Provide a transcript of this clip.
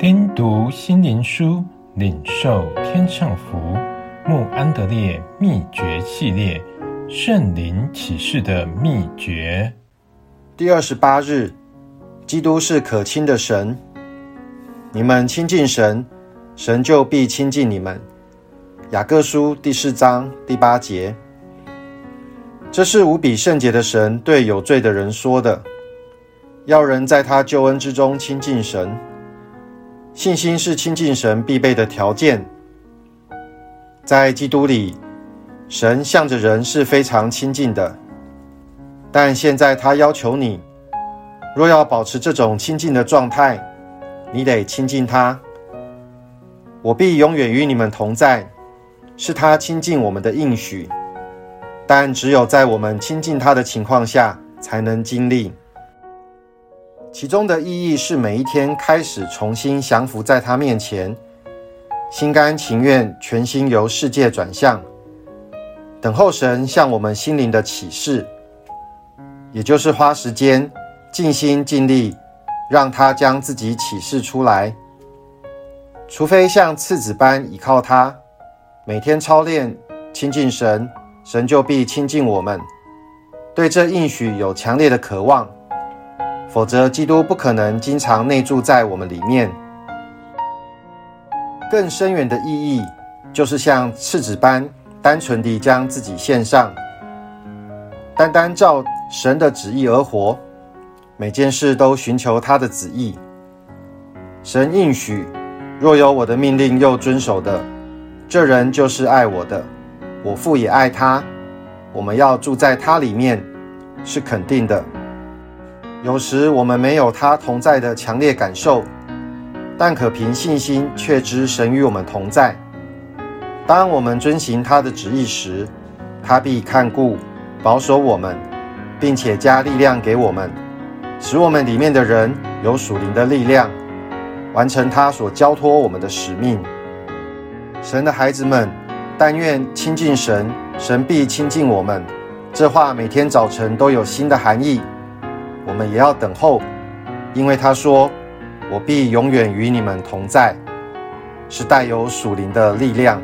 听读心灵书，领受天上福。穆安德烈秘诀系列：圣灵启示的秘诀。第二十八日，基督是可亲的神。你们亲近神，神就必亲近你们。雅各书第四章第八节。这是无比圣洁的神对有罪的人说的，要人在他救恩之中亲近神。信心是亲近神必备的条件。在基督里，神向着人是非常亲近的。但现在他要求你，若要保持这种亲近的状态，你得亲近他。我必永远与你们同在，是他亲近我们的应许。但只有在我们亲近他的情况下，才能经历。其中的意义是每一天开始重新降服在他面前，心甘情愿，全心由世界转向，等候神向我们心灵的启示，也就是花时间尽心尽力，让他将自己启示出来。除非像次子般倚靠他，每天操练亲近神，神就必亲近我们。对这应许有强烈的渴望。否则，基督不可能经常内住在我们里面。更深远的意义，就是像赤子般单纯地将自己献上，单单照神的旨意而活，每件事都寻求他的旨意。神应许：若有我的命令又遵守的，这人就是爱我的，我父也爱他。我们要住在他里面，是肯定的。有时我们没有他同在的强烈感受，但可凭信心确知神与我们同在。当我们遵行他的旨意时，他必看顾、保守我们，并且加力量给我们，使我们里面的人有属灵的力量，完成他所交托我们的使命。神的孩子们，但愿亲近神，神必亲近我们。这话每天早晨都有新的含义。我们也要等候，因为他说：“我必永远与你们同在。”是带有属灵的力量。